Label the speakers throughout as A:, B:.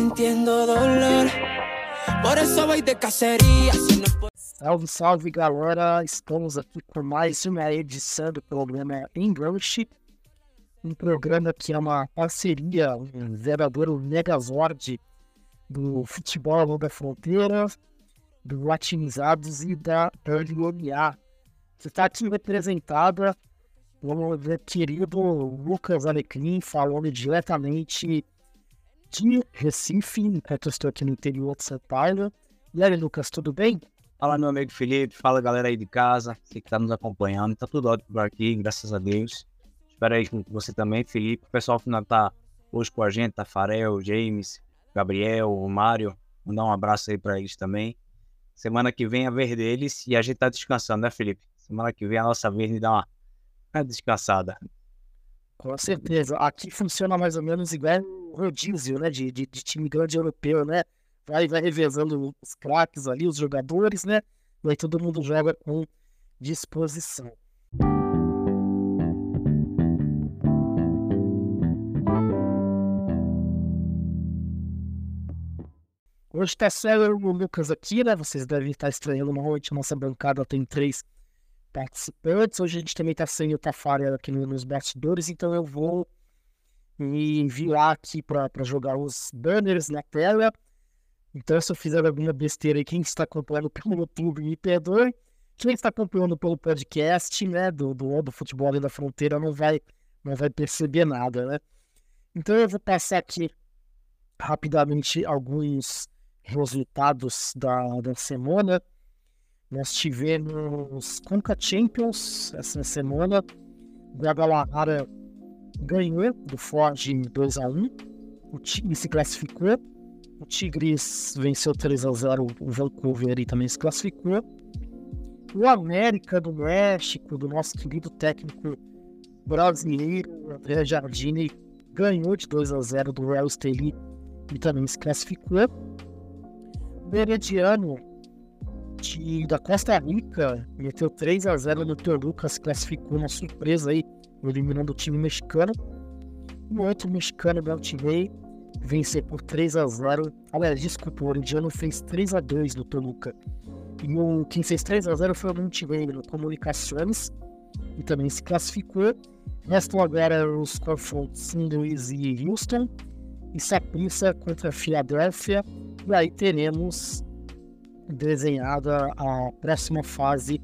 A: sintiendo dolor. Por voy de cacería.
B: Salve, salve galera! Estamos aqui com mais uma edição do programa English, um programa que é uma parceria, um verdadeiro Megazord do futebol além da fronteira, do Latinizados e da LMA. Você está aqui representada pelo querido Lucas Alecrim, falando diretamente de Recife, eu estou aqui no interior de São Paulo. E aí, Lucas, tudo bem?
C: Fala, meu amigo Felipe. Fala, galera aí de casa. Você que está nos acompanhando. Tá tudo ótimo por aqui, graças a Deus. Espero aí com você também, Felipe. O pessoal que não tá hoje com a gente, Tafarel, James, Gabriel, o Mário. Mandar um abraço aí para eles também. Semana que vem a vez deles e a gente tá descansando, né, Felipe? Semana que vem a nossa vez de dar uma descansada.
B: Com certeza. Aqui funciona mais ou menos igual o rodízio, né? De, de, de time grande europeu, né? Vai, vai revezando os craques ali, os jogadores, né? E aí todo mundo joga com disposição. Hoje tá e o Lucas aqui, né? Vocês devem estar estranhando normalmente a nossa bancada tem três participantes. Hoje a gente também tá sem o Tafarel aqui nos bastidores, então eu vou me virar aqui para jogar os banners na tela. Então, se eu fizer alguma besteira aí, quem está acompanhando pelo YouTube, me perdoe. Quem está acompanhando pelo podcast, né, do, do, do Futebol Além da Fronteira, não vai, não vai perceber nada, né? Então, eu vou passar aqui rapidamente alguns resultados da, da semana. Nós tivemos Conca Champions essa semana. Guadalajara ganhou do Ford 2x1. O time se classificou. O Tigres venceu 3x0 o Vancouver e também se classificou. O América do México, do nosso querido técnico brasileiro André Jardine, ganhou de 2x0 do Real Estelí e também se classificou. O Herediano de, da Costa Rica meteu 3x0 no Toluca, se classificou uma surpresa aí, eliminando o time mexicano. O outro mexicano, Beltirei, vencer por 3 a 0 Aliás, desculpa, o Oridiano fez 3 a 2 no Toluca. E o, quem fez 3 a 0 foi o Montenegro Comunicações, e também se classificou. Restam agora os confrontos St. Louis e Houston, e Saprissa contra a Filadélfia, e aí teremos desenhada a próxima fase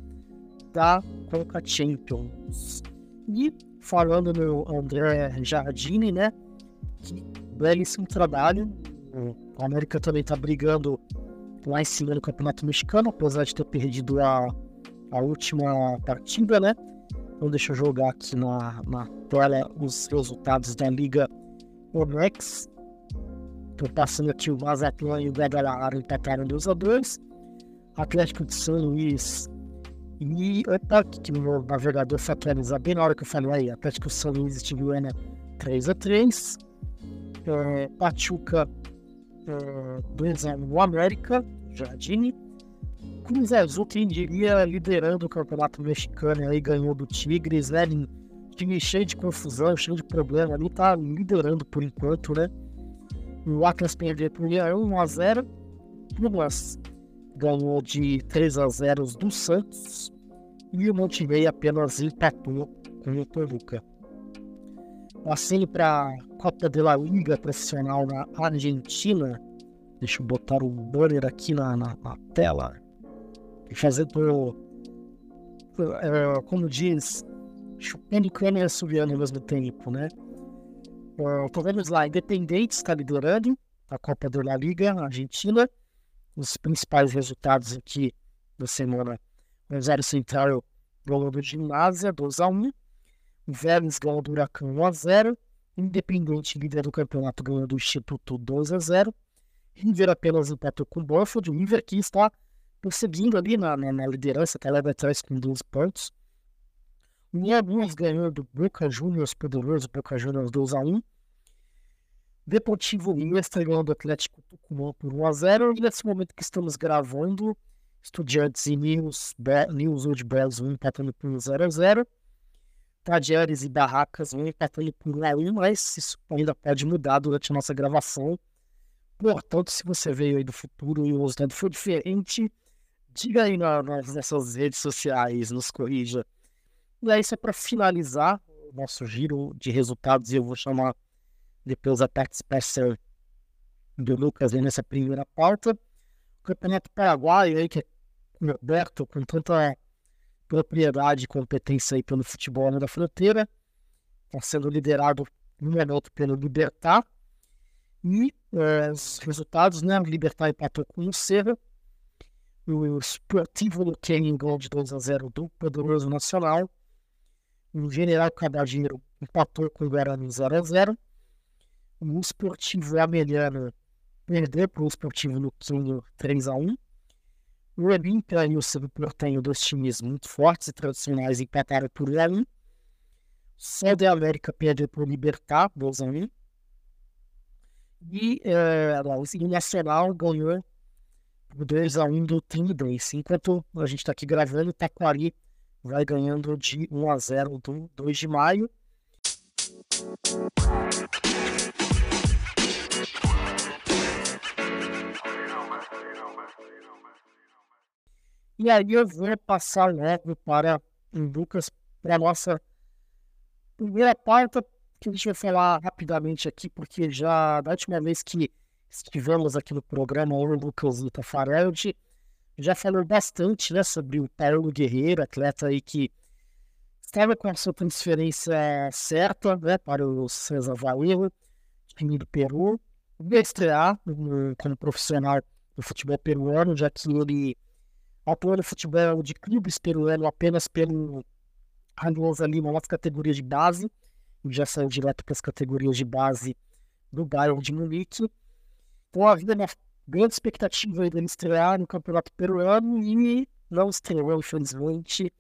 B: da Conca Champions. E falando no André Jardine, né, que belíssimo trabalho. O América também está brigando lá em cima no Campeonato Mexicano, apesar de ter perdido a, a última partida, né? Então deixa eu jogar aqui na, na tela os resultados da Liga Onex. Estou passando aqui o Mazatlán e o Guadalajara empataram 2 a 2 Atlético de São Luís e opa, que o navegador foi atualizar bem na hora que eu falei aí, Atlético de São Luís e Tijuana 3 a 3 é, Pachuca é, 2x1 o América, Jardine. Cruz Azul, quem diria, liderando o campeonato mexicano aí, ganhou do Tigres, né? Time cheio de confusão, cheio de problema ali, tá liderando por enquanto, né? O Atlas perdeu por 1x0. Pumas ganhou de 3x0 do Santos. E o Monterrey apenas empatou com o Toluca. Passei para Copa de la Liga profissional na Argentina. Deixa eu botar o banner aqui na, na, na tela. Fazendo, é, como diz, chupando cana e assobiando ao mesmo tempo, né? Uh, vendo lá, Independente está liderando a Copa de la Liga na Argentina. Os principais resultados aqui da semana: o Zero Central ganhou do Ginásio 2x1. O Vélez ganhou do Huracão 1x0. Independente, líder do campeonato, ganhou do Instituto 2 a 0 River apenas empatou com o Borford. O River que está perseguindo ali na, na, na liderança, que leva atrás com 12 pontos. O Lanús ganhou do Boca Juniors, poderoso Boca Juniors 2 a 1 Deportivo Mestre ganhou do Atlético Tucumã por 1 a 0 E nesse momento que estamos gravando, Estudiantes e News, News Old Brasil empatando por 0 a 0 Tadieres e Barracas vão empatando por 1 a 1 mas isso ainda pode mudar durante a nossa gravação, Portanto, se você veio aí do futuro e o resultado foi diferente, diga aí na, nas nossas redes sociais, nos corrija. E aí, isso é para finalizar o nosso giro de resultados e eu vou chamar depois a Special do Lucas nessa primeira pauta. O Campeonato Paraguaio aí, que é coberto com tanta propriedade e competência aí pelo futebol da fronteira, está sendo liderado no momento pelo Libertar. E é, os resultados, né? Libertar empatou com o Serra. O Sportivo Luquem ganhou de 2 a 0 do Poderoso Nacional. O General Cabageiro empatou com o Guarani 0 a 0 O Esportivo Ameliano perdeu para o Esportivo Luquinho 3 a 1 O Olímpia e o Cerro Portenho, dois times muito fortes e tradicionais, empataram por 1 a 1 Sol de América perdeu para o Libertar 2 a 1 e é, o Nacional ganhou por 2x1 do Trinidence. Enquanto a gente está aqui gravando, o Taquari vai ganhando de 1x0 do 2 de maio. E aí eu vou passar logo para Lucas para a nossa primeira pauta, que a gente vai falar rapidamente aqui, porque já da última vez que estivemos aqui no programa, o Lucas Luta Fareldi já falou bastante né, sobre o Paulo Guerreiro, atleta aí que estava com a sua transferência certa né, para o César Valeu, time do Peru, vai estrear como profissional do futebol peruano, já que ele atuou no futebol de clubes peruano apenas pelo Ranuosa Lima, nossa categoria de base, já saiu direto para as categorias de base do Bayern de Munique. Então havia uma grande expectativa dele estrear no Campeonato Peruano e não estreou, infelizmente.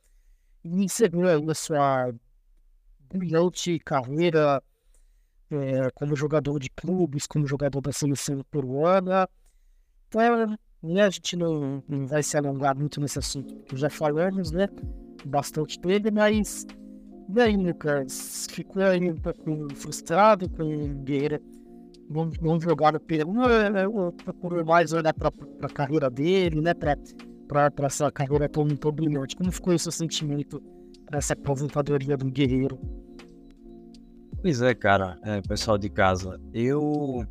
B: E encerrou a sua brilhante carreira é, como jogador de clubes, como jogador da seleção peruana. Então, né, a gente não, não vai se alongar muito nesse assunto, porque já falamos, né? Bastante dele, mas e aí, Lucas? Ficou aí um pouco frustrado com o Guerreiro não, jogar no Peru? Eu procuro mais olhar para a carreira dele, né? Para essa carreira tão, tão brilhante. Como ficou esse sentimento para essa aposentadoria do Guerreiro?
C: Pois é, cara, é, pessoal de casa, eu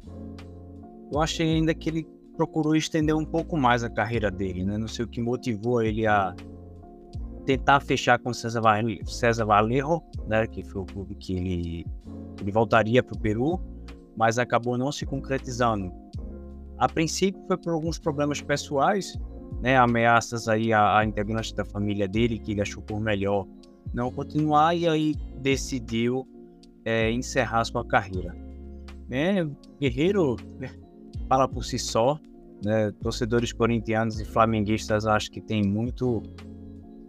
C: eu achei ainda que ele procurou estender um pouco mais a carreira dele, né? Não sei o que motivou ele a tentar fechar com César, César Valerro, né, que foi o clube que ele, ele voltaria para o Peru, mas acabou não se concretizando. A princípio foi por alguns problemas pessoais, né, ameaças aí a, a integrantes da família dele, que ele achou por melhor não continuar, e aí decidiu é, encerrar sua carreira. É, Guerreiro né, fala por si só, né, torcedores corintianos e flamenguistas acho que tem muito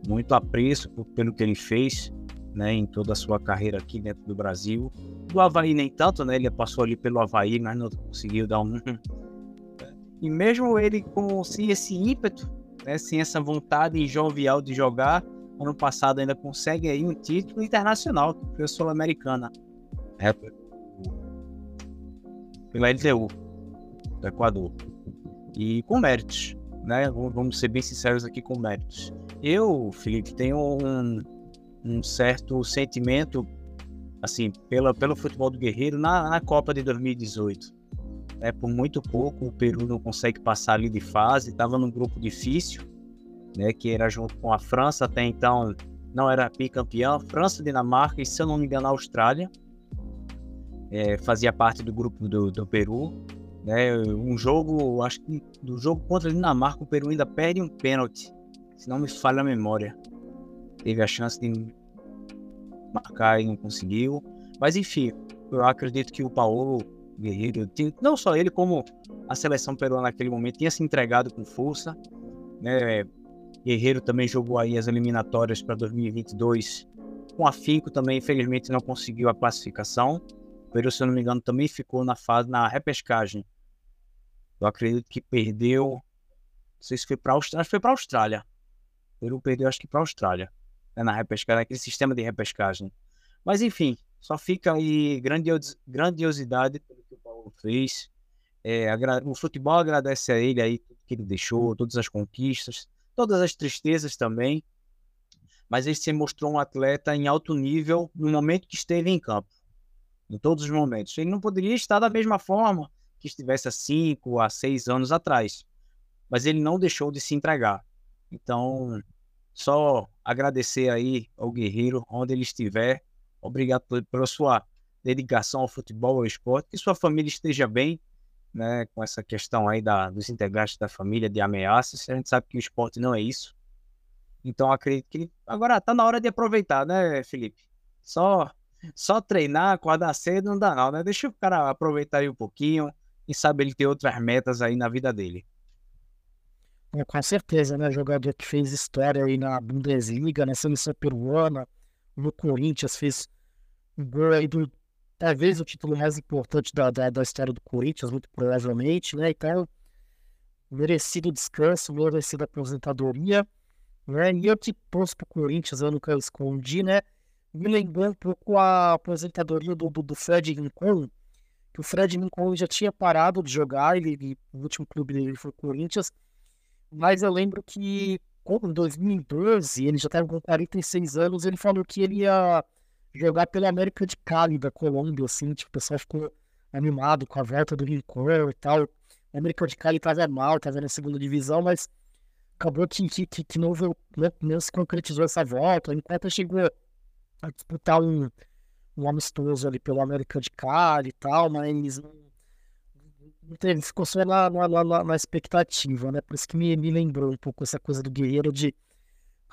C: muito apreço pelo que ele fez né, em toda a sua carreira aqui dentro do Brasil. Do Havaí nem tanto, né? Ele passou ali pelo Havaí, mas não conseguiu dar um. E mesmo ele com sem esse ímpeto, né, sem essa vontade jovial de jogar, ano passado ainda consegue aí um título internacional, que foi Sul-Americana. É, pela LTU do Equador. E com méritos, né? Vamos ser bem sinceros aqui com méritos. Eu, Felipe, tenho um, um certo sentimento, assim, pela, pelo futebol do Guerreiro na, na Copa de 2018. É, por muito pouco o Peru não consegue passar ali de fase, estava num grupo difícil, né, que era junto com a França, até então não era bicampeão, França, Dinamarca e, se eu não me engano, a Austrália. É, fazia parte do grupo do, do Peru. Né, um jogo, acho que do jogo contra a Dinamarca, o Peru ainda perde um pênalti se não me falha a memória. Teve a chance de marcar e não conseguiu. Mas enfim, eu acredito que o Paulo Guerreiro, não só ele, como a seleção peruana naquele momento, tinha se entregado com força. Né? Guerreiro também jogou aí as eliminatórias para 2022 com afinco também, infelizmente não conseguiu a classificação. O Peru, se eu não me engano, também ficou na fase na repescagem. Eu acredito que perdeu. Não sei se foi para a Austrália. Acho que foi para a Austrália. O Peru perdeu, acho que para a Austrália, né, na repescagem, naquele sistema de repescagem. Mas enfim, só fica aí grandios, grandiosidade pelo fez. É, o futebol agradece a ele aí que ele deixou, todas as conquistas, todas as tristezas também. Mas ele se mostrou um atleta em alto nível no momento que esteve em campo, em todos os momentos. Ele não poderia estar da mesma forma que estivesse há cinco, a seis anos atrás, mas ele não deixou de se entregar. Então, só agradecer aí ao guerreiro onde ele estiver. Obrigado pela sua dedicação ao futebol, ao esporte, que sua família esteja bem, né, com essa questão aí da, dos integrantes da família, de ameaças. A gente sabe que o esporte não é isso. Então acredito que agora tá na hora de aproveitar, né, Felipe? Só só treinar, acordar cedo não dá não, né? Deixa o cara aproveitar aí um pouquinho e sabe ele ter outras metas aí na vida dele.
B: É, com certeza, né? Jogador que fez história aí na Bundesliga, na seleção peruana, no Corinthians, fez um gol aí do talvez o título mais importante da, da, da história do Corinthians, muito provavelmente, né? Então, merecido descanso, merecida aposentadoria, né? E eu que torço pro Corinthians, eu nunca escondi, né? Me lembrando um pouco a aposentadoria do, do, do Fred Rincon, que o Fred Rincon já tinha parado de jogar, ele, ele, o último clube dele foi o Corinthians, mas eu lembro que em 2012, ele já estava com 46 anos, ele falou que ele ia jogar pela América de Cali, da Colômbia, assim, tipo, o pessoal ficou animado com a volta do Rincon e tal. A América de Cali tava mal, tava na segunda divisão, mas acabou que, que, que, não, não, não se concretizou essa volta. Enquanto chegou a disputar um, um amistoso ali pelo América de Cali e tal, mas não, ficou só na, na, na, na, expectativa, né? Por isso que me, me lembrou um pouco essa coisa do Guerreiro de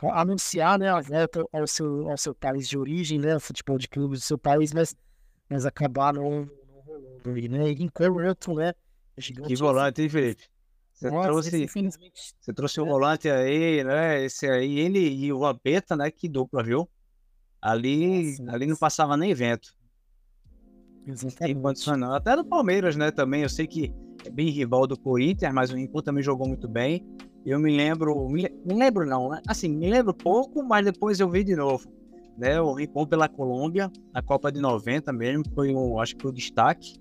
B: anunciar né, a volta ao seu, ao seu país de origem, né, futebol de clube do seu país, mas, mas acabar não, rolando né? E Correto, né?
C: Que volante, hein, Felipe? Você Nossa, trouxe, infelizmente... você trouxe o é. volante aí, né? Esse aí, ele e o Vampeta, né? Que dupla, viu? Ali, Nossa, ali não passava nem vento. Até do Palmeiras, né? Também. Eu sei que é bem rival do Corinthians, mas o Rincon também jogou muito bem. Eu me lembro, me, lembro não, né? Assim, me lembro pouco, mas depois eu vi de novo. Né? O Rincon pela Colômbia, na Copa de 90 mesmo, foi um, acho que o destaque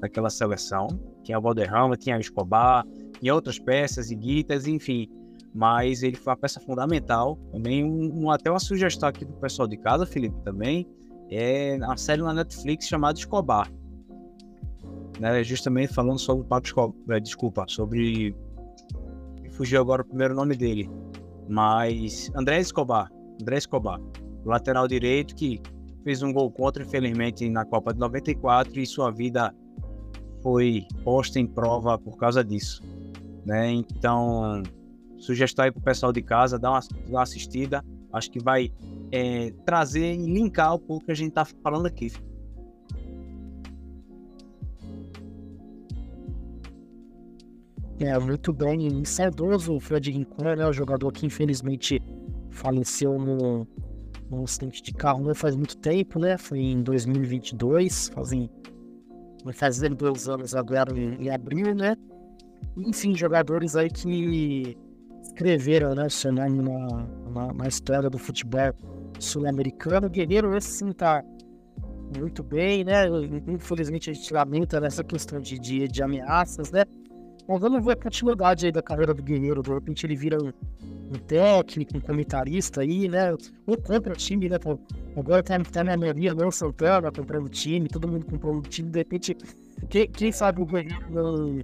C: daquela seleção. Tinha o Valderrama, tinha o Escobar, tinha outras peças, Guitas, enfim. Mas ele foi uma peça fundamental. Também um, um, até uma sugestão aqui pro pessoal de casa, Felipe, também. É uma série na Netflix chamada Escobar. Né? Justamente falando sobre o Pablo Escobar, é, desculpa, sobre fugiu agora o primeiro nome dele. Mas André Escobar, André Escobar, lateral direito que fez um gol contra, infelizmente, na Copa de 94 e sua vida foi posta em prova por causa disso. Né? Então, sugestão aí para o pessoal de casa, dá uma, dá uma assistida. Acho que vai é, trazer e linkar um pouco que a gente está falando aqui.
B: É, muito bem. Saudoso o Fred Rincon, né? O jogador que infelizmente faleceu no acidente de carro não faz muito tempo, né? Foi em 2022, fazem, fazer dois anos agora em, em abril, né? Enfim, jogadores aí que escreveram, né, seu nome na, na, na história do futebol sul-americano. Guerreiro, esse sim tá muito bem, né? Infelizmente a gente lamenta nessa questão de, de, de ameaças, né? Mas vamos ver a continuidade aí da carreira do Guerreiro. De repente ele vira um, um técnico, um comentarista aí, né? Ou compra o time, né? Pô, agora tá, tá na maioria, não Santana comprando o time, todo mundo comprando o time. De repente, quem, quem sabe o Guerreiro não,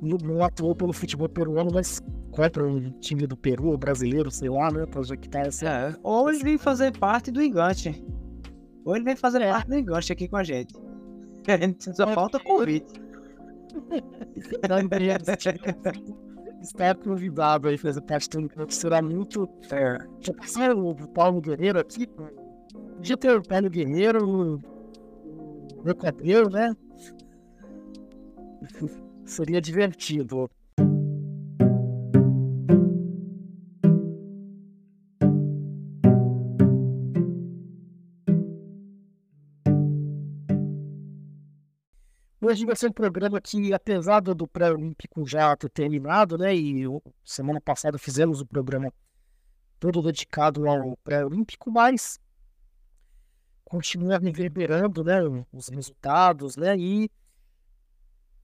B: não, não, atuou pelo futebol peruano, mas compra um time do Peru, brasileiro, sei lá, né? Pra que tá essa.
C: É, ou ele vem fazer parte do engante. Ou ele vem fazer é. parte do engante aqui com a gente. Só é, falta convite.
B: Está convidado aí fazer parte encontro, será muito. É. Já passaram o Paulo Guerreiro aqui? Podia ter o Paulo Guerreiro, o meu cabelo, né? Seria divertido. Hoje vai ser um programa que, apesar do pré-olímpico já ter terminado, né? E semana passada fizemos o programa todo dedicado ao pré-olímpico, mas continua reverberando, né? Os resultados, né? E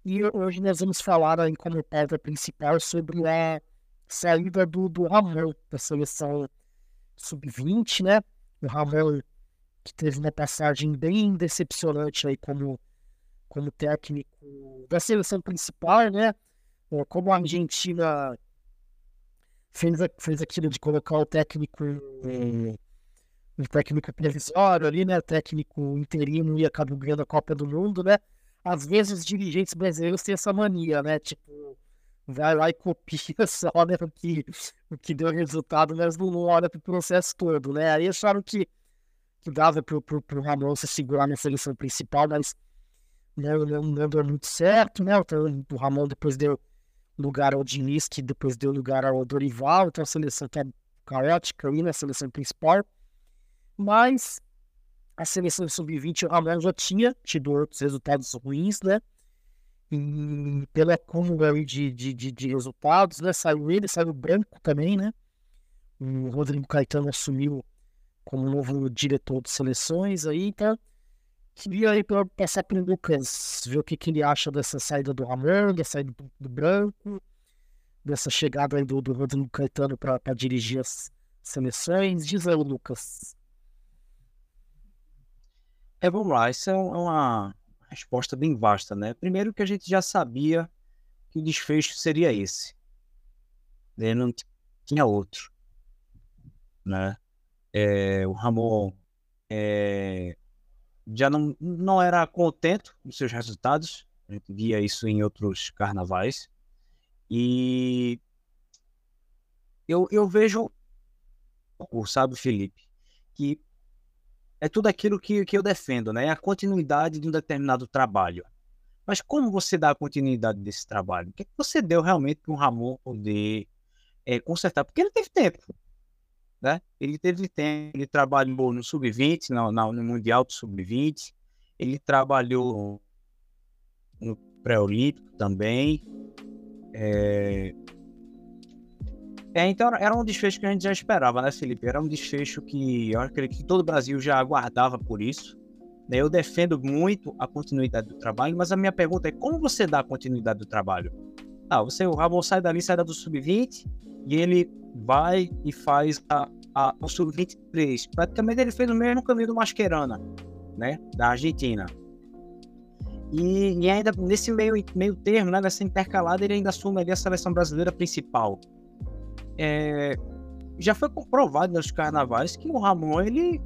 B: E hoje nós vamos falar aí como pedra principal sobre a saída do, do Ramon da seleção sub-20, né? O Ramon que teve uma passagem bem decepcionante aí como, como técnico da seleção principal, né? Como a Argentina fez, fez aquilo de colocar o técnico o técnico previsório ali, né? O técnico interino e acabou ganhando a Copa do Mundo, né? às vezes os dirigentes brasileiros têm essa mania, né? Tipo, vai lá e copia só né, o, que, o que deu resultado, mas não olha pro processo todo, né? Aí acharam que, que dava pro, pro, pro Ramon se segurar na seleção principal, mas não, não deu muito certo, né? O Ramon depois deu lugar ao Diniz, que depois deu lugar ao Dorival, então a seleção tá caótica ali na seleção principal. Mas a seleção sub-20 Ramon já tinha tido outros resultados ruins, né? E pelo acúmulo de, de, de, de, resultados, né? Saiu ele, saiu o Branco também, né? O Rodrigo Caetano assumiu como novo diretor de seleções aí, então queria aí passar para o Lucas, ver o que, que ele acha dessa saída do Ramon, da saída do, do Branco, dessa chegada aí do, do Rodrigo Caetano para dirigir as seleções. Diz aí, Lucas.
C: É, vamos lá, isso é uma resposta bem vasta, né? Primeiro que a gente já sabia que o desfecho seria esse. Né? Não tinha outro, né? É, o Ramon é, já não, não era contente com seus resultados, a gente via isso em outros carnavais, e eu, eu vejo, sabe, Felipe, que é tudo aquilo que, que eu defendo, né? A continuidade de um determinado trabalho. Mas como você dá a continuidade desse trabalho? O que, é que você deu realmente para o Ramon poder é, consertar? Porque ele teve tempo. Né? Ele teve tempo, ele trabalhou no Sub-20, no, no Mundial do Sub-20, ele trabalhou no Pré-Olímpico também. É, é, então era um desfecho que a gente já esperava, né, Felipe? Era um desfecho que eu acredito que todo o Brasil já aguardava por isso. Né? Eu defendo muito a continuidade do trabalho, mas a minha pergunta é como você dá continuidade do trabalho? Ah, você, o Ramon sai dali, sai da do Sub-20 e ele vai e faz a, a, o Sub-23. Praticamente ele fez o mesmo caminho do Mascherana, né? Da Argentina. E, e, ainda nesse meio, meio termo, né, nessa intercalada, ele ainda assume ali a seleção brasileira principal é, já foi comprovado nos carnavais que o Ramon ele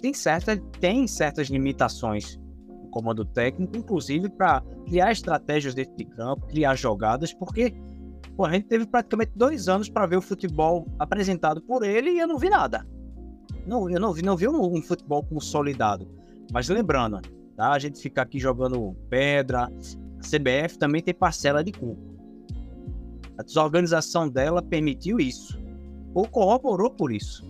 C: tem, certa, tem certas limitações no comando técnico, inclusive para criar estratégias dentro de campo, criar jogadas, porque pô, a gente teve praticamente dois anos para ver o futebol apresentado por ele e eu não vi nada. Não, eu não vi, não vi um, um futebol consolidado. Mas lembrando, tá? a gente fica aqui jogando pedra, a CBF também tem parcela de culpa. A desorganização dela permitiu isso, ou corroborou por isso.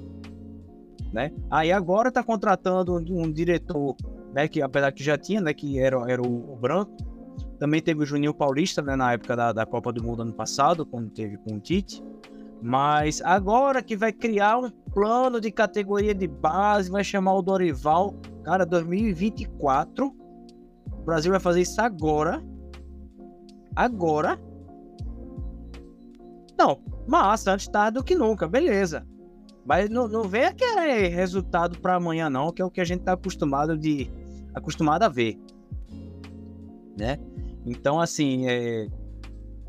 C: Né? Aí agora está contratando um, um, diretor, né, que apesar que já tinha, né, que era, era o, o Branco, também teve o Juninho Paulista, né, na época da, da Copa do Mundo ano passado, quando teve com o Tite. Mas agora que vai criar um plano de categoria de base, vai chamar o Dorival, cara, 2024. O Brasil vai fazer isso agora. Agora. Não, massa, antes tarde do que nunca, beleza. Mas não, não venha querer resultado para amanhã, não, que é o que a gente tá acostumado de acostumado a ver. Né? Então, assim, é...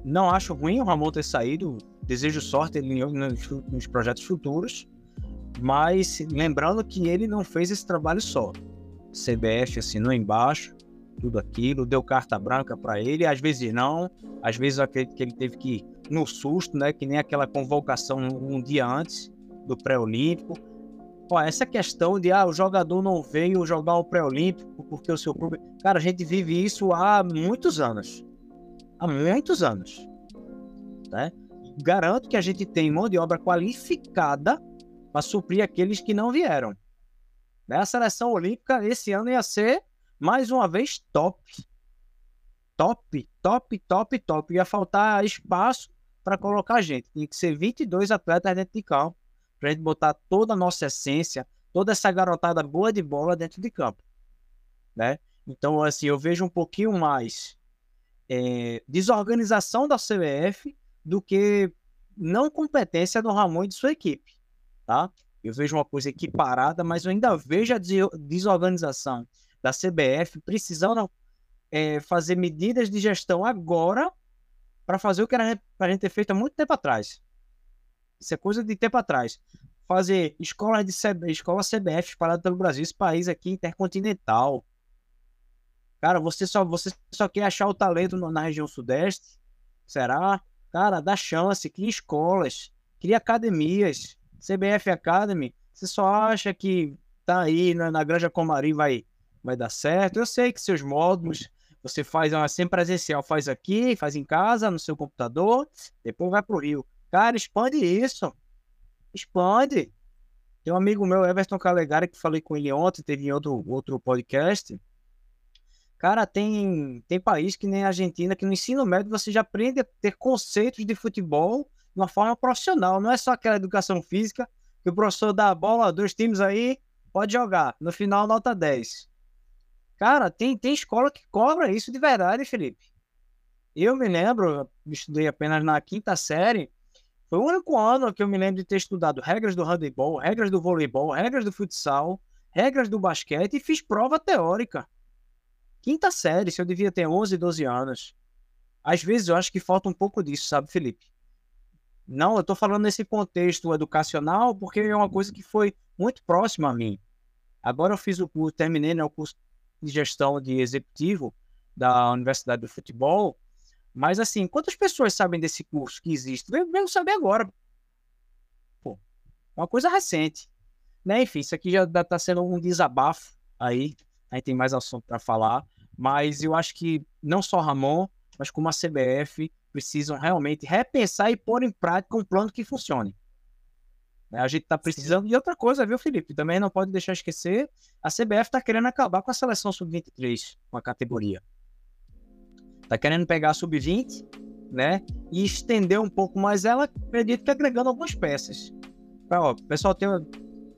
C: não acho ruim o Ramon ter saído. Desejo sorte nos, nos projetos futuros. Mas lembrando que ele não fez esse trabalho só. CBF assinou embaixo, tudo aquilo, deu carta branca para ele. Às vezes não, às vezes eu acredito que ele teve que no susto, né? Que nem aquela convocação um dia antes do pré-olímpico. Essa questão de ah, o jogador não veio jogar o pré-olímpico porque o seu clube. Cara, a gente vive isso há muitos anos. Há muitos anos. Né? Garanto que a gente tem mão de obra qualificada para suprir aqueles que não vieram. Né? A seleção olímpica esse ano ia ser, mais uma vez, top. Top, top, top, top. Ia faltar espaço para colocar gente. Tinha que ser 22 atletas dentro de campo, para a gente botar toda a nossa essência, toda essa garotada boa de bola dentro de campo. Né? Então, assim, eu vejo um pouquinho mais é, desorganização da CBF do que não competência do Ramon e de sua equipe, tá? Eu vejo uma coisa equiparada, mas eu ainda vejo a desorganização da CBF precisando é, fazer medidas de gestão agora para fazer o que era para a gente ter feito há muito tempo atrás. Isso é coisa de tempo atrás. Fazer escola de CB, escola CBF espalhada pelo Brasil, esse país aqui intercontinental. Cara, você só você só quer achar o talento na região sudeste? Será? Cara, dá chance, cria escolas, cria academias, CBF Academy. Você só acha que tá aí na, na Granja Comari vai vai dar certo? Eu sei que seus módulos você faz uma sem presencial, faz aqui, faz em casa, no seu computador, depois vai pro Rio. Cara, expande isso. Expande. Tem um amigo meu, Everton Calegari, que falei com ele ontem, teve em outro, outro podcast. Cara, tem, tem país que nem a Argentina, que no ensino médio você já aprende a ter conceitos de futebol de uma forma profissional. Não é só aquela educação física que o professor dá a bola, dois times aí, pode jogar. No final, nota 10. Cara, tem, tem escola que cobra isso de verdade, Felipe. Eu me lembro, estudei apenas na quinta série, foi o único ano que eu me lembro de ter estudado regras do handebol, regras do voleibol, regras do futsal, regras do basquete e fiz prova teórica. Quinta série, se eu devia ter 11, 12 anos. Às vezes eu acho que falta um pouco disso, sabe, Felipe? Não, eu estou falando nesse contexto educacional porque é uma coisa que foi muito próxima a mim. Agora eu fiz o curso, terminei né, o curso de gestão de executivo da Universidade do Futebol. Mas, assim, quantas pessoas sabem desse curso que existe? Venho saber agora. Pô, uma coisa recente. Né? Enfim, isso aqui já está sendo um desabafo aí. A gente tem mais assunto para falar. Mas eu acho que não só Ramon, mas como a CBF precisam realmente repensar e pôr em prática um plano que funcione. Né? A gente está precisando. E outra coisa, viu, Felipe? Também não pode deixar esquecer: a CBF está querendo acabar com a seleção sub-23, com a categoria. Está querendo pegar a sub-20, né? E estender um pouco mais ela, acredito que agregando algumas peças. Pra, ó, pessoal, tem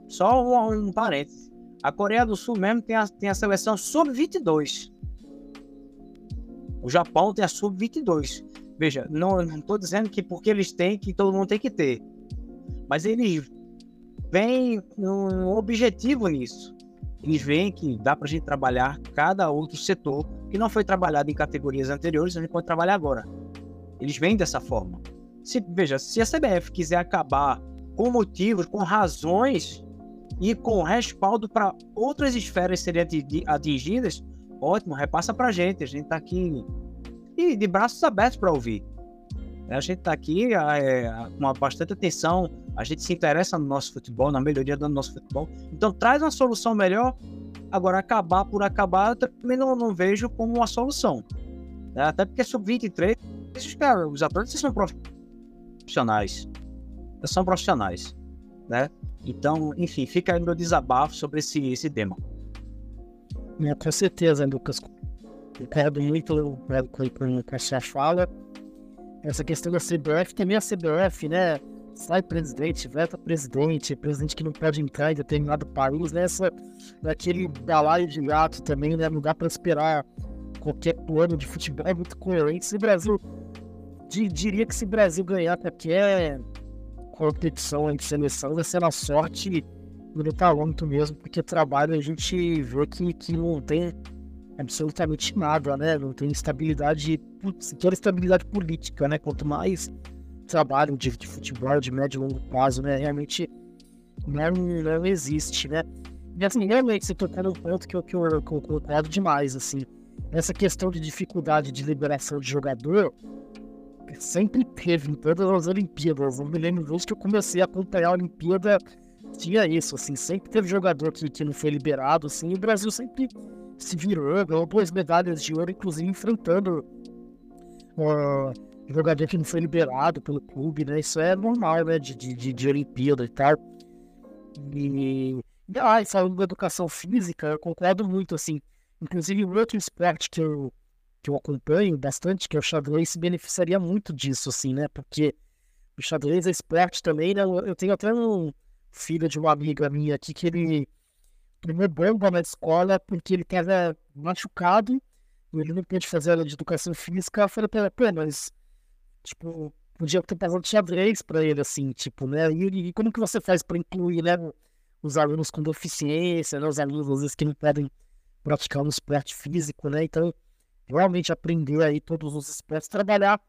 C: só um, um parênteses. A Coreia do Sul mesmo tem a, tem a seleção sub-22. O Japão tem a sub-22. Veja, não estou dizendo que porque eles têm, que todo mundo tem que ter mas eles veem um objetivo nisso. Eles veem que dá para a gente trabalhar cada outro setor que não foi trabalhado em categorias anteriores, a gente pode trabalhar agora. Eles veem dessa forma. Se, veja, se a CBF quiser acabar com motivos, com razões e com respaldo para outras esferas serem atingidas, ótimo, repassa para a gente. A gente está aqui de braços abertos para ouvir. A gente está aqui é, com bastante atenção, a gente se interessa no nosso futebol, na melhoria do nosso futebol. Então traz uma solução melhor. Agora, acabar por acabar, eu também não, não vejo como uma solução. Né? Até porque sub-23, cara, os atletas são profissionais. São profissionais. Né? Então, enfim, fica aí meu desabafo sobre esse, esse tema.
B: É, com certeza, Lucas. Concordo muito o que a fala essa questão da CBF, também a CBF, né? Sai presidente, veta presidente, presidente que não pode entrar em determinado país, né? Essa, daquele balaio de gato também, né? Não dá para esperar qualquer plano de futebol é muito coerente. Se o Brasil, diria que se o Brasil ganhar qualquer competição entre seleção, vai ser na sorte no talento mesmo, porque trabalho a gente vê que, que não tem absolutamente nada, né? Não tem estabilidade, sequer estabilidade política, né? Quanto mais trabalho de, de futebol de médio e longo prazo, né? Realmente não, não existe, né? E assim, realmente você tocando um ponto que eu, que, eu, que concordo demais, assim. Essa questão de dificuldade de liberação de jogador sempre teve em todas as Olimpíadas. Eu me lembro que eu comecei a acompanhar a Olimpíada, tinha isso, assim, sempre teve jogador que, que não foi liberado, assim, e o Brasil sempre se virou, ganhou duas medalhas de ouro, inclusive enfrentando uh, jogador que não foi liberado pelo clube, né? Isso é normal, né? De, de, de Olimpíada e tal. E, e ah, falando da educação física, eu concordo muito, assim. Inclusive, o outro esporte que eu, que eu acompanho bastante, que é o xadrez, se beneficiaria muito disso, assim, né? Porque o xadrez é esporte também, né? Eu tenho até um filho de uma amiga minha aqui que ele primeiro bomba na escola porque ele estava machucado ele não pôde fazer aula de educação física, eu falei pra ele, mas, tipo, podia ter passado xadrez pra ele, assim, tipo, né? E, e como que você faz pra incluir, né, os alunos com deficiência, né, os alunos, às vezes, que não podem praticar um esporte físico, né? Então, realmente aprender aí todos os esportes, trabalhar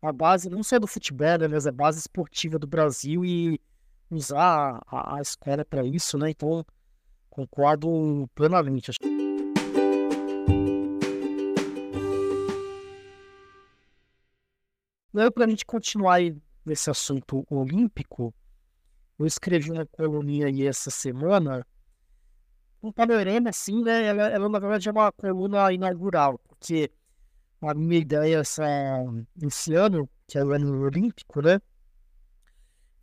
B: a base, não só do futebol, né, mas a base esportiva do Brasil e usar a, a escola para isso, né? Então, concordo plenamente. Para a gente continuar aí nesse assunto olímpico, eu escrevi uma coluna aí essa semana, um panorama assim, né? Ela, ela na verdade é uma coluna inaugural, porque a minha ideia essa, esse ano, que é o ano olímpico, né?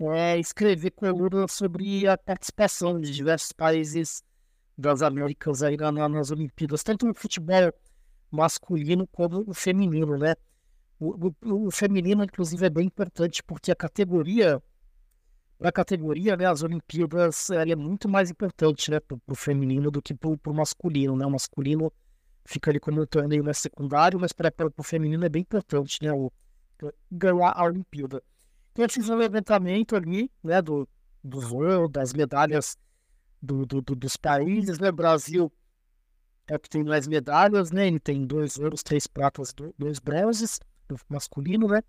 B: É escrever coluna sobre a participação de diversos países das Américas aí na, nas Olimpíadas, tanto no futebol masculino como no feminino, né? O, o, o, feminino, inclusive, é bem importante porque a categoria, a categoria, né, as Olimpíadas, ela é muito mais importante, né, para o feminino do que para o masculino, né? O masculino fica ali como um torneio né, secundário, mas para o feminino é bem importante, né, o, ganhar a Olimpíada. Eu fiz um levantamento ali, né, do, dos ouro, das medalhas do, do, do, dos países, né, Brasil é o que tem mais medalhas, né, ele tem dois ouros, três pratas, dois bronzes, masculino, né?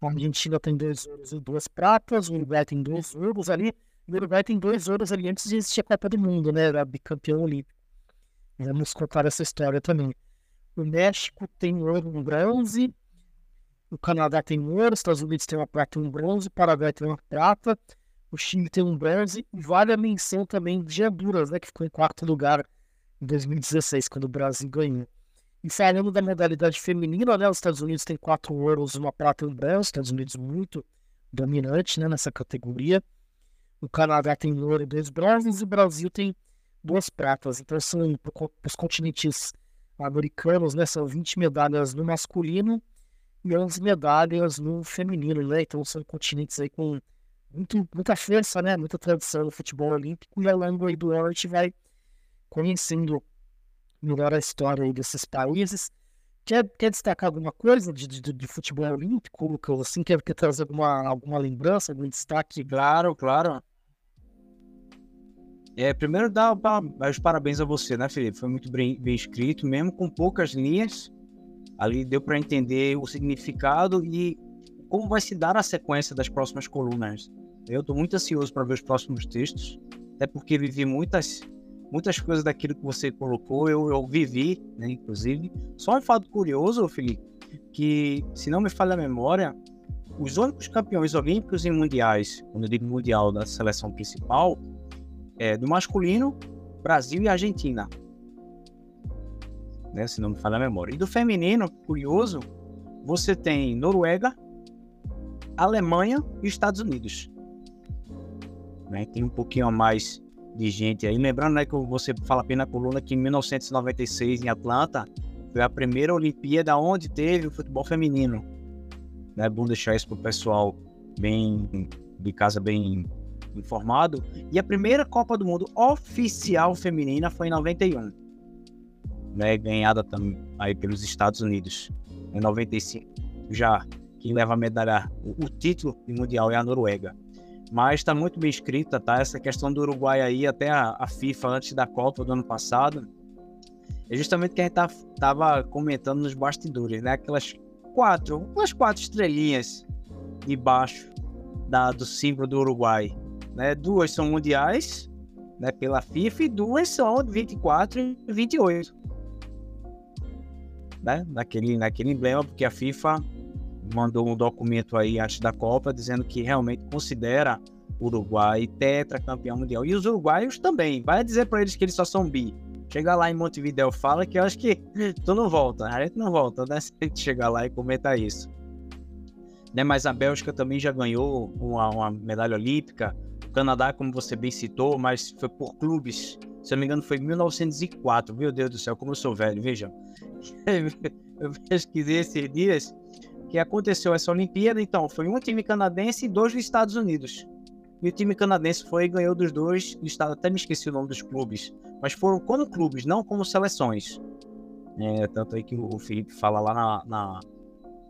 B: A Argentina tem dois ouros e duas pratas, o Uruguai tem dois ouros ali. O Uruguai tem dois ouros ali antes de existir a Copa do Mundo, né? Era bicampeão olímpico. Vamos contar essa história também. O México tem ouro um bronze. O Canadá tem ouro, os Estados Unidos tem uma prata e um bronze, o Paraguai tem uma prata, o Chile tem um bronze. E vale a menção também de Honduras, né? Que ficou em quarto lugar em 2016, quando o Brasil ganhou. E falando da modalidade feminina, né, os Estados Unidos têm quatro ouros, uma prata e um bronze, os Estados Unidos muito dominante né, nessa categoria. O Canadá tem ouro e dois bronzes, e o Brasil tem duas pratas. Então, são os continentes americanos, né, são 20 medalhas no masculino e 11 medalhas no feminino, né? Então, são continentes aí com muito, muita força, né, muita tradição no futebol olímpico. E ao longo aí do ano, a vai conhecendo melhor a história aí desses países. Quer, quer destacar alguma coisa de, de, de futebol olímpico, Lucas? Assim, quer, quer trazer alguma, alguma lembrança, algum destaque?
C: Claro, claro. É, primeiro, dar os parabéns a você, né, Felipe? Foi muito bem, bem escrito, mesmo com poucas linhas. Ali deu para entender o significado e como vai se dar a sequência das próximas colunas. Eu estou muito ansioso para ver os próximos textos, até porque vivi muitas muitas coisas daquilo que você colocou eu, eu vivi, né, inclusive. Só um fato curioso, Felipe, que, se não me falha a memória, os únicos campeões olímpicos e mundiais, quando eu digo mundial da seleção principal, é do masculino, Brasil e Argentina. Né, se não me falha a memória. E do feminino, curioso, você tem Noruega, Alemanha e Estados Unidos. Né, tem um pouquinho a mais de gente aí. Lembrando, né, que você fala bem na coluna que em 1996 em Atlanta foi a primeira Olimpíada onde teve o futebol feminino. Né? Bom deixar isso pro pessoal bem de casa bem informado. E a primeira Copa do Mundo oficial feminina foi em 91. Né, ganhada também aí pelos Estados Unidos em 95. Já quem leva a medalha, o, o título mundial é a Noruega. Mas está muito bem escrita, tá? Essa questão do Uruguai aí, até a, a FIFA antes da Copa do ano passado, é justamente o que a gente tá, tava comentando nos bastidores, né? Aquelas quatro, umas quatro estrelinhas debaixo da, do símbolo do Uruguai. Né? Duas são mundiais, né, pela FIFA, e duas são de 24 e 28. Né? Naquele, naquele emblema, porque a FIFA mandou um documento aí antes da Copa dizendo que realmente considera o Uruguai tetracampeão mundial. E os uruguaios também. Vai dizer para eles que eles só são bi. Chega lá em Montevideo, fala que eu acho que tu não volta. A gente não volta, né? Se a gente chegar lá e comentar isso. Né? Mas a Bélgica também já ganhou uma, uma medalha olímpica. O Canadá, como você bem citou, mas foi por clubes. Se eu não me engano, foi em 1904. Meu Deus do céu, como eu sou velho, veja. eu pesquisei esses dias que aconteceu essa Olimpíada, então, foi um time canadense e dois dos Estados Unidos. E o time canadense foi e ganhou dos dois, do estado, até me esqueci o nome dos clubes, mas foram como clubes, não como seleções. É, tanto aí que o Felipe fala lá na, na,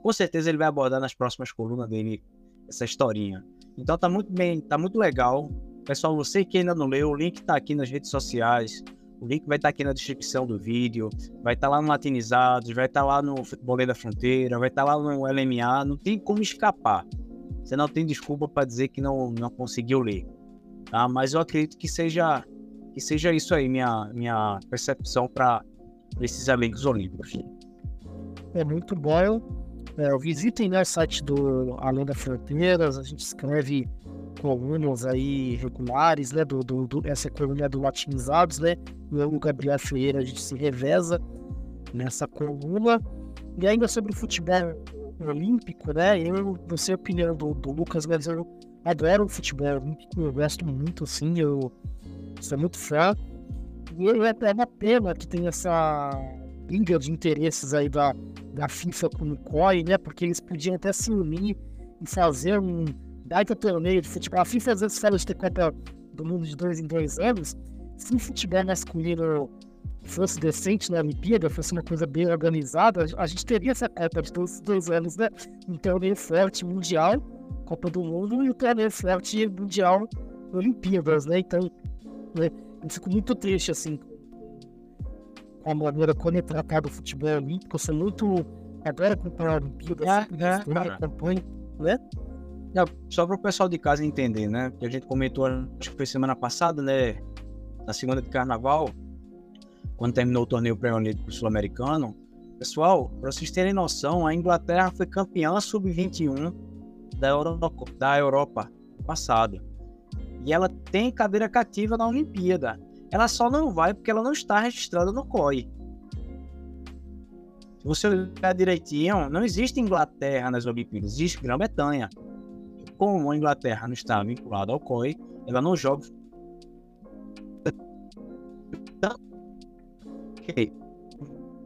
C: Com certeza ele vai abordar nas próximas colunas dele essa historinha. Então tá muito bem, tá muito legal. Pessoal, você que ainda não leu, o link tá aqui nas redes sociais. O link vai estar tá aqui na descrição do vídeo, vai estar tá lá no Latinizados, vai estar tá lá no Futebol da Fronteira, vai estar lá no LMA, não tem como escapar. Você não tem desculpa para dizer que não, não conseguiu ler. Tá? Mas eu acredito que seja que seja isso aí minha minha percepção para esses elencos olímpicos.
B: É muito bom. É, visitem né, o site do Além das Fronteiras, a gente escreve colunas aí regulares, né? Do, do, do, essa coluna é do Latinizados, né? Eu o Gabriel Ferreira a gente se reveza nessa coluna. E ainda sobre o futebol olímpico, né? Eu não sei a opinião do, do Lucas, mas eu adoro o futebol olímpico, eu gosto muito, assim, eu sou muito fã. E é, é uma pena que tem essa briga de interesses aí da, da FIFA com o COI, né? Porque eles podiam até se unir e fazer um baita torneio de futebol. A FIFA às vezes faz ter Copa do Mundo de dois em dois anos. Se o futebol masculino fosse decente na Olimpíada, fosse uma coisa bem organizada, a gente teria essa Copa de os dois anos, né? Um torneio forte mundial, Copa do Mundo, e um torneio forte mundial, Olimpíadas, né? Então, né? eu fico muito triste, assim, com a maneira como é tratado o futebol olímpico. Eu sou muito. Agora acompanhar a Olimpíada,
C: ah, é,
B: acompanho, né?
C: Só para o pessoal de casa entender, né? Que a gente comentou, acho que foi semana passada, né? Na segunda de carnaval, quando terminou o torneio pré-olímpico sul-americano. Pessoal, para vocês terem noção, a Inglaterra foi campeã sub-21 da Europa, da Europa passado. E ela tem cadeira cativa na Olimpíada. Ela só não vai porque ela não está registrada no COI. Se você olhar direitinho, não existe Inglaterra nas Olimpíadas, existe Grã-Bretanha. Como a Inglaterra não está vinculada ao COI, ela não joga. Ok.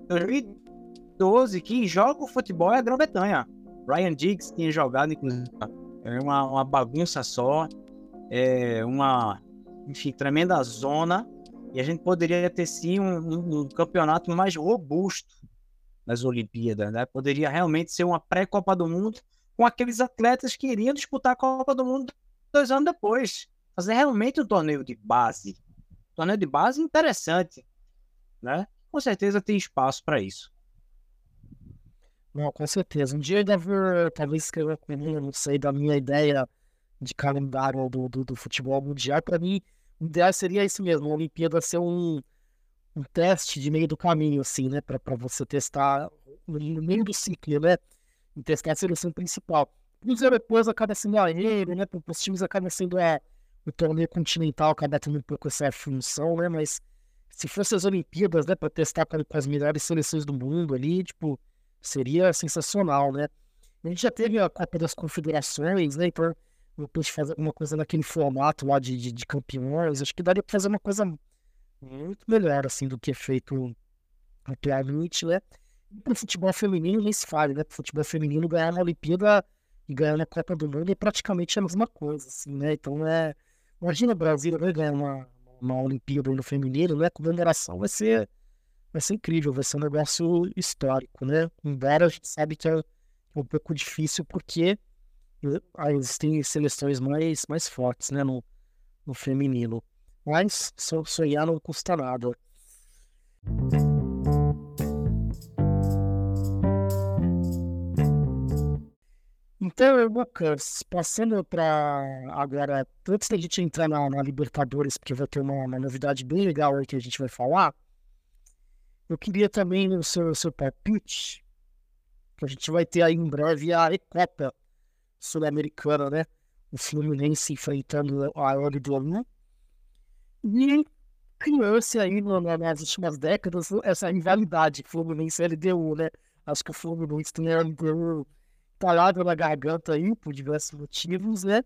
C: 2012, quem joga o futebol é a Grã-Bretanha. Ryan Giggs tinha jogado, inclusive. Uma, uma bagunça só. É uma, enfim, tremenda zona e a gente poderia ter sim um, um, um campeonato mais robusto nas Olimpíadas, né? Poderia realmente ser uma pré-Copa do Mundo com aqueles atletas que iriam disputar a Copa do Mundo dois anos depois. Fazer realmente um torneio de base. Um torneio de base interessante, né? Com certeza tem espaço para isso.
B: Não, com certeza. Um dia eu deve talvez escrever comigo, não sei, da minha ideia de calendário do, do, do futebol mundial. Para mim, o ideal seria isso mesmo, a Olimpíada ser um, um teste de meio do caminho, assim, né? Para você testar no meio do ciclo, né? E testar a seleção principal. Os depois acaba sendo aéreo, né? Para os times acaba sendo é, o torneio continental, acaba tendo um pouco essa função, né? Mas se fosse as Olimpíadas, né? Para testar com, as melhores seleções do mundo ali, tipo, seria sensacional, né? A gente já teve a Copa das Confederações, né? Então depois fazer alguma coisa naquele formato lá de, de, de, campeões, acho que daria pra fazer uma coisa muito melhor, assim, do que é feito atualmente, né? E pro futebol feminino nem se fale, né? Pro futebol feminino ganhar na Olimpíada e ganhar na Copa do Mundo é praticamente a mesma coisa, assim, né? Então é. Imagina o Brasil né, ganhar uma, uma Olimpíada no feminino, né? Comemoração vai ser, vai ser incrível, vai ser um negócio histórico, né? Embora a gente sabe que é um pouco difícil, porque existem seleções mais, mais fortes, né, no, no feminino. Mas sonhar não custa nada. Então, Lucas, passando para agora, antes da gente entrar na, na, Libertadores, porque vai ter uma, uma novidade bem legal aí que a gente vai falar, eu queria também o seu, seu palpite, que a gente vai ter aí em breve a Recopa sul-americana, né? O Fluminense enfrentando a LDU. E criou-se aí no, nas últimas décadas essa rivalidade Fluminense-LDU, né? Acho que o Fluminense tem a LDU talhado na garganta aí, por diversos motivos, né?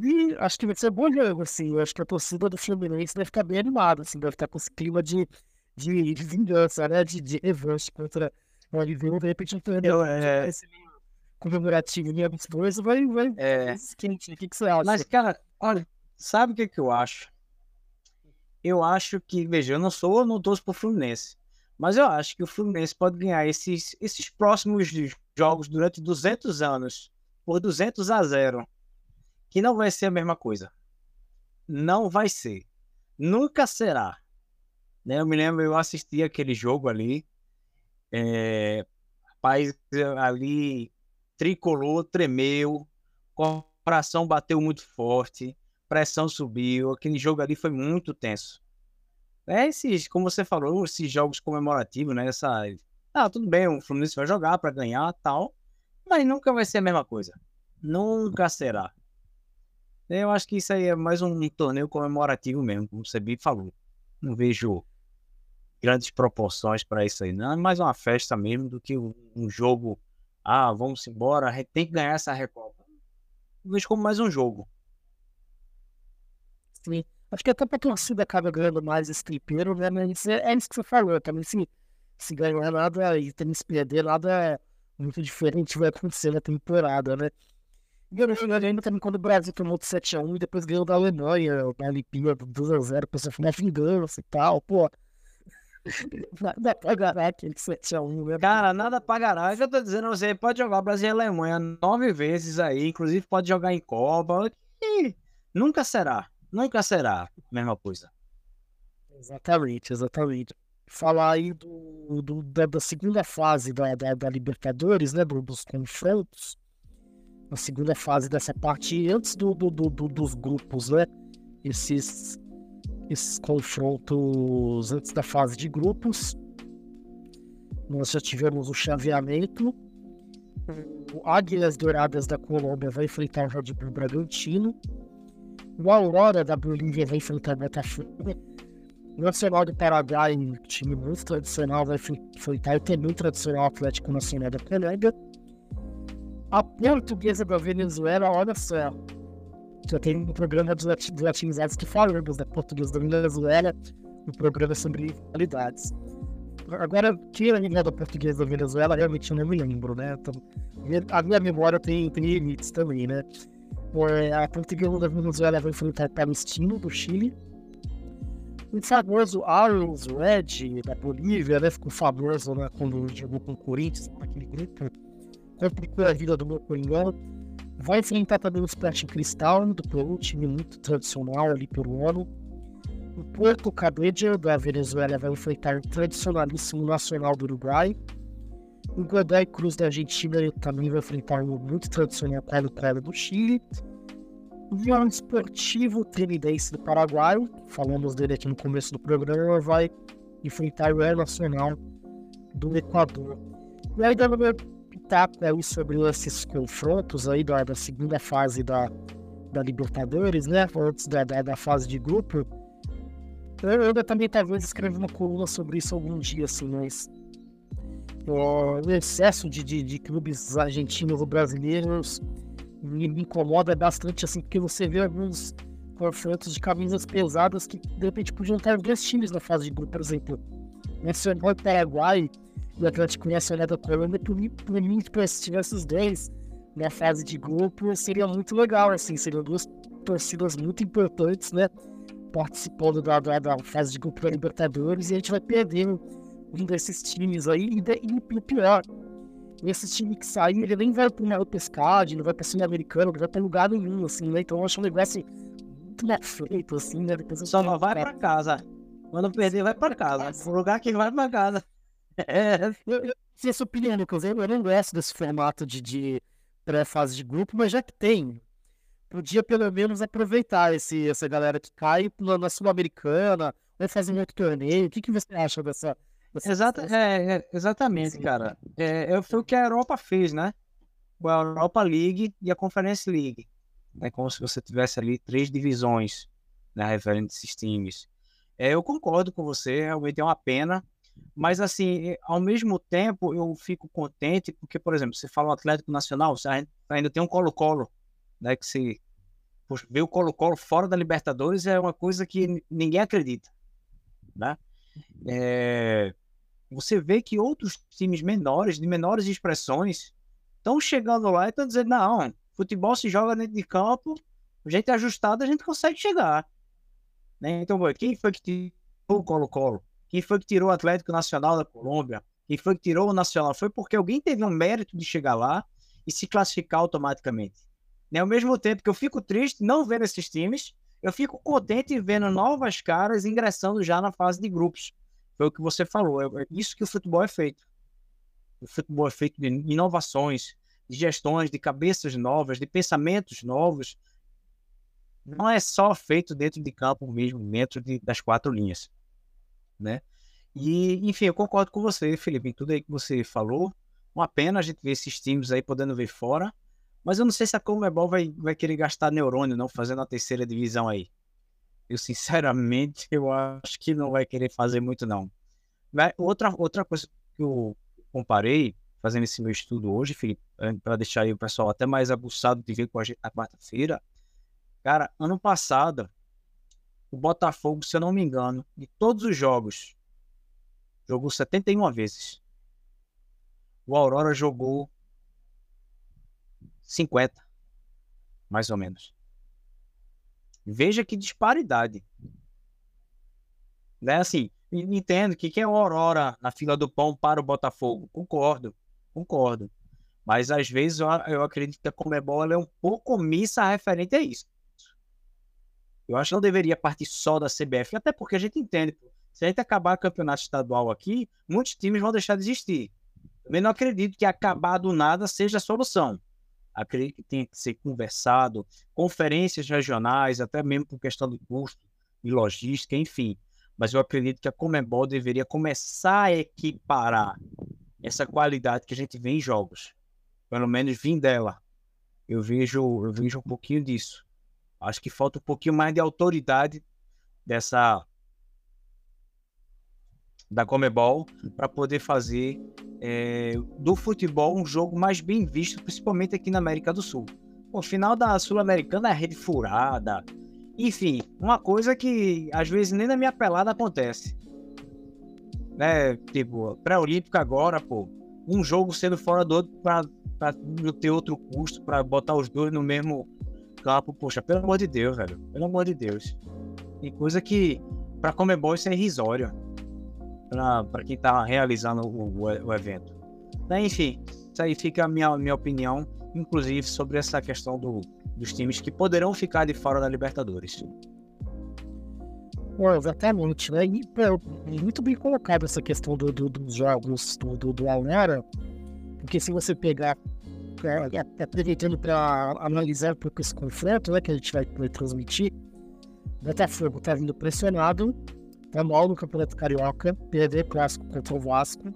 B: E acho que vai ser bom jogo, assim. Eu acho que a torcida do Fluminense deve ficar bem animada, assim, deve estar com esse clima de, de, de vingança, né? De, de revanche contra o LDU. De repente, eu, é... esse comemorativo minha esposa vai, vai
C: é...
B: quente. O que, que você acha?
C: Mas, cara, olha, sabe o que, que eu acho? Eu acho que, veja, eu não sou, não torço pro Fluminense. Mas eu acho que o Fluminense pode ganhar esses, esses próximos jogos durante 200 anos por 200 a 0, que não vai ser a mesma coisa. Não vai ser. Nunca será. Né? Eu me lembro, eu assisti aquele jogo ali. É, rapaz, ali tricolor, tremeu, coração bateu muito forte, pressão subiu. Aquele jogo ali foi muito tenso. É esses, como você falou, esses jogos comemorativos, né? Essa, ah, tudo bem, o Fluminense vai jogar para ganhar tal, mas nunca vai ser a mesma coisa. Nunca será. Eu acho que isso aí é mais um torneio comemorativo mesmo, como você bem falou. Não vejo grandes proporções para isso aí. Não é mais uma festa mesmo do que um jogo. Ah, vamos embora, tem que ganhar essa Recopa. Eu vejo como mais um jogo.
B: Sim. Acho que até pra torcida acaba ganhando mais esse tripeiro, né? Mas é, é isso que você falou também. Se, se ganhar nada e tem se perder, nada é muito diferente vai acontecer na temporada, né? E eu não ainda também quando o Brasil tomou de 7x1 e depois ganhou da Alemanha, na Olimpíada 2x0, o pessoal é vingança e tal, pô. Nada pagará aquele 7x1, né?
C: Cara, nada pagará. Eu já tô dizendo, você pode jogar Brasil e Alemanha nove vezes aí, inclusive pode jogar em Copa. E nunca será. Nunca será a mesma coisa.
B: Exatamente, exatamente. Falar aí do, do da, da, segunda fase da, da, da Libertadores, né? Do, dos confrontos. A segunda fase dessa parte, antes do, do, do, do dos grupos, né? Esses, esses confrontos antes da fase de grupos. Nós já tivemos o chaveamento. O Águilas Douradas da Colômbia vai enfrentar o Red Bull Bragantino. O Aurora da Bolívia vai enfrentar o Botafogo. O Nacional do Paraguai, um time muito tradicional, vai enfrentar o também tradicional Atlético Nacional da Colômbia. A portuguesa da Venezuela, olha só. Já tem um programa dos, latinizados que falamos da portuguesa da Venezuela, um programa sobre rivalidades. Agora, quem é da portuguesa da Venezuela, realmente eu não me lembro, né? Então, a minha memória tem, tem limites também, né? A portuguesa da Venezuela vai enfrentar Palestino do Chile. O famoso Arrows Red da Bolívia, né? Ficou famoso né, quando jogou com o Corinthians, naquele grupo. Complicou a vida do meu Coringão. Vai enfrentar também o Splash Cristal do Peru, time muito tradicional ali peruano. O Porto Cabedja da Venezuela vai enfrentar o tradicionalíssimo Nacional do Uruguai. O Godoy Cruz da Argentina também vai enfrentar o muito tradicional Colo Colo do Chile. O União Esportivo Trinidense do Paraguai, falamos dele aqui no começo do programa, vai enfrentar o Air Nacional do Equador. E aí, dando meu pitaco aí sobre esses confrontos aí da, da segunda fase da, da Libertadores, né? Antes da, da, da fase de grupo. Eu ainda também talvez escrever uma coluna sobre isso algum dia, assim, mas o excesso de, de, de clubes argentinos ou brasileiros me, me, incomoda bastante, assim, porque você vê alguns confrontos de camisas pesadas que de repente podiam ter dois times na fase de grupo, por exemplo. O Paraguai e o Atlético Nacional da Colômbia, por mim, por mim se tivesse os dois na fase de grupo, seria muito legal, assim, seriam duas torcidas muito importantes, né? Participando da, da, da fase de grupo da Libertadores e a gente vai perder um desses times aí, e, de, e pior, esse time que saiu, ele nem vai pro Pescade, não vai pra Sul Americano, não vai pra lugar nenhum, assim, né? Então eu acho um negócio muito mal feito, assim, né?
C: Depois Só não vai pra casa. Quando perder, vai pra casa. O lugar que vai pra casa.
B: É. Eu, eu, se sua opinião, Lucas, eu não gosto desse formato de, de pré-fase de grupo, mas já que tem, podia pelo menos aproveitar esse, essa galera que cai na, na Sul-Americana, vai fazer um outro torneio. O que, que você acha dessa,
C: Exata, é, é, exatamente, cara. É, é, foi o que a Europa fez, né? A Europa League e a Conference League. É como se você tivesse ali três divisões né, referente a esses times. É, eu concordo com você, realmente é uma pena. Mas, assim, ao mesmo tempo, eu fico contente porque, por exemplo, você fala o Atlético Nacional, você ainda tem um Colo-Colo, né? Que se ver o Colo-Colo fora da Libertadores é uma coisa que ninguém acredita, né? É, você vê que outros times menores, de menores expressões, estão chegando lá e estão dizendo: não, futebol se joga dentro de campo, o jeito ajustado a gente consegue chegar. Né? Então, quem foi que tirou o Colo-Colo? Quem foi que tirou o Atlético Nacional da Colômbia? Quem foi que tirou o Nacional? Foi porque alguém teve um mérito de chegar lá e se classificar automaticamente. E ao mesmo tempo que eu fico triste não vendo esses times, eu fico contente vendo novas caras ingressando já na fase de grupos. Foi o que você falou. É, é isso que o futebol é feito. O futebol é feito de inovações, de gestões, de cabeças novas, de pensamentos novos. Não é só feito dentro de campo mesmo, dentro de, das quatro linhas, né? E, enfim, eu concordo com você, Felipe, em tudo aí que você falou. Uma pena a gente ver esses times aí podendo ver fora, mas eu não sei se a Comebol vai, vai querer gastar neurônio não fazendo a terceira divisão aí. Eu, sinceramente, eu acho que não vai querer fazer muito, não. Outra, outra coisa que eu comparei, fazendo esse meu estudo hoje, para deixar aí o pessoal até mais aguçado de ver com a gente na quarta-feira. Cara, ano passado, o Botafogo, se eu não me engano, de todos os jogos, jogou 71 vezes. O Aurora jogou 50, mais ou menos. Veja que disparidade. Né? Assim, entendo que quem é o Aurora na fila do pão para o Botafogo. Concordo, concordo. Mas às vezes eu, eu acredito que a Comebol é um pouco omissa referente a isso. Eu acho que não deveria partir só da CBF, até porque a gente entende. Se a gente acabar o campeonato estadual aqui, muitos times vão deixar de existir. Também não acredito que acabar do nada seja a solução. Acredito que tem que ser conversado, conferências regionais, até mesmo por questão de custo e logística, enfim. Mas eu acredito que a Comebol deveria começar a equiparar essa qualidade que a gente vê em jogos. Pelo menos vim dela. Eu vejo, eu vejo um pouquinho disso. Acho que falta um pouquinho mais de autoridade dessa da Comebol para poder fazer é, do futebol um jogo mais bem visto, principalmente aqui na América do Sul. O final da Sul-Americana é rede furada. Enfim, uma coisa que às vezes nem na minha pelada acontece. Né? Tipo, pré-olímpica agora, pô. Um jogo sendo fora do outro para ter outro custo, para botar os dois no mesmo campo. Poxa, pelo amor de Deus, velho. Pelo amor de Deus. Tem coisa que, para Comebol, isso é irrisório para quem está realizando o, o, evento. Enfim, isso aí fica a minha, minha opinião, inclusive sobre essa questão do, dos times que poderão ficar de fora da Libertadores.
B: Bom, exatamente, né? E, muito bem colocado essa questão do, do, dos jogos do, do, do Alnera, porque se você pegar, é, é, aproveitando para analisar um pouco esse confronto né, que a gente vai, vai transmitir, o Botafogo está vindo pressionado, tá mal no Campeonato Carioca, perder clássico contra o Vasco.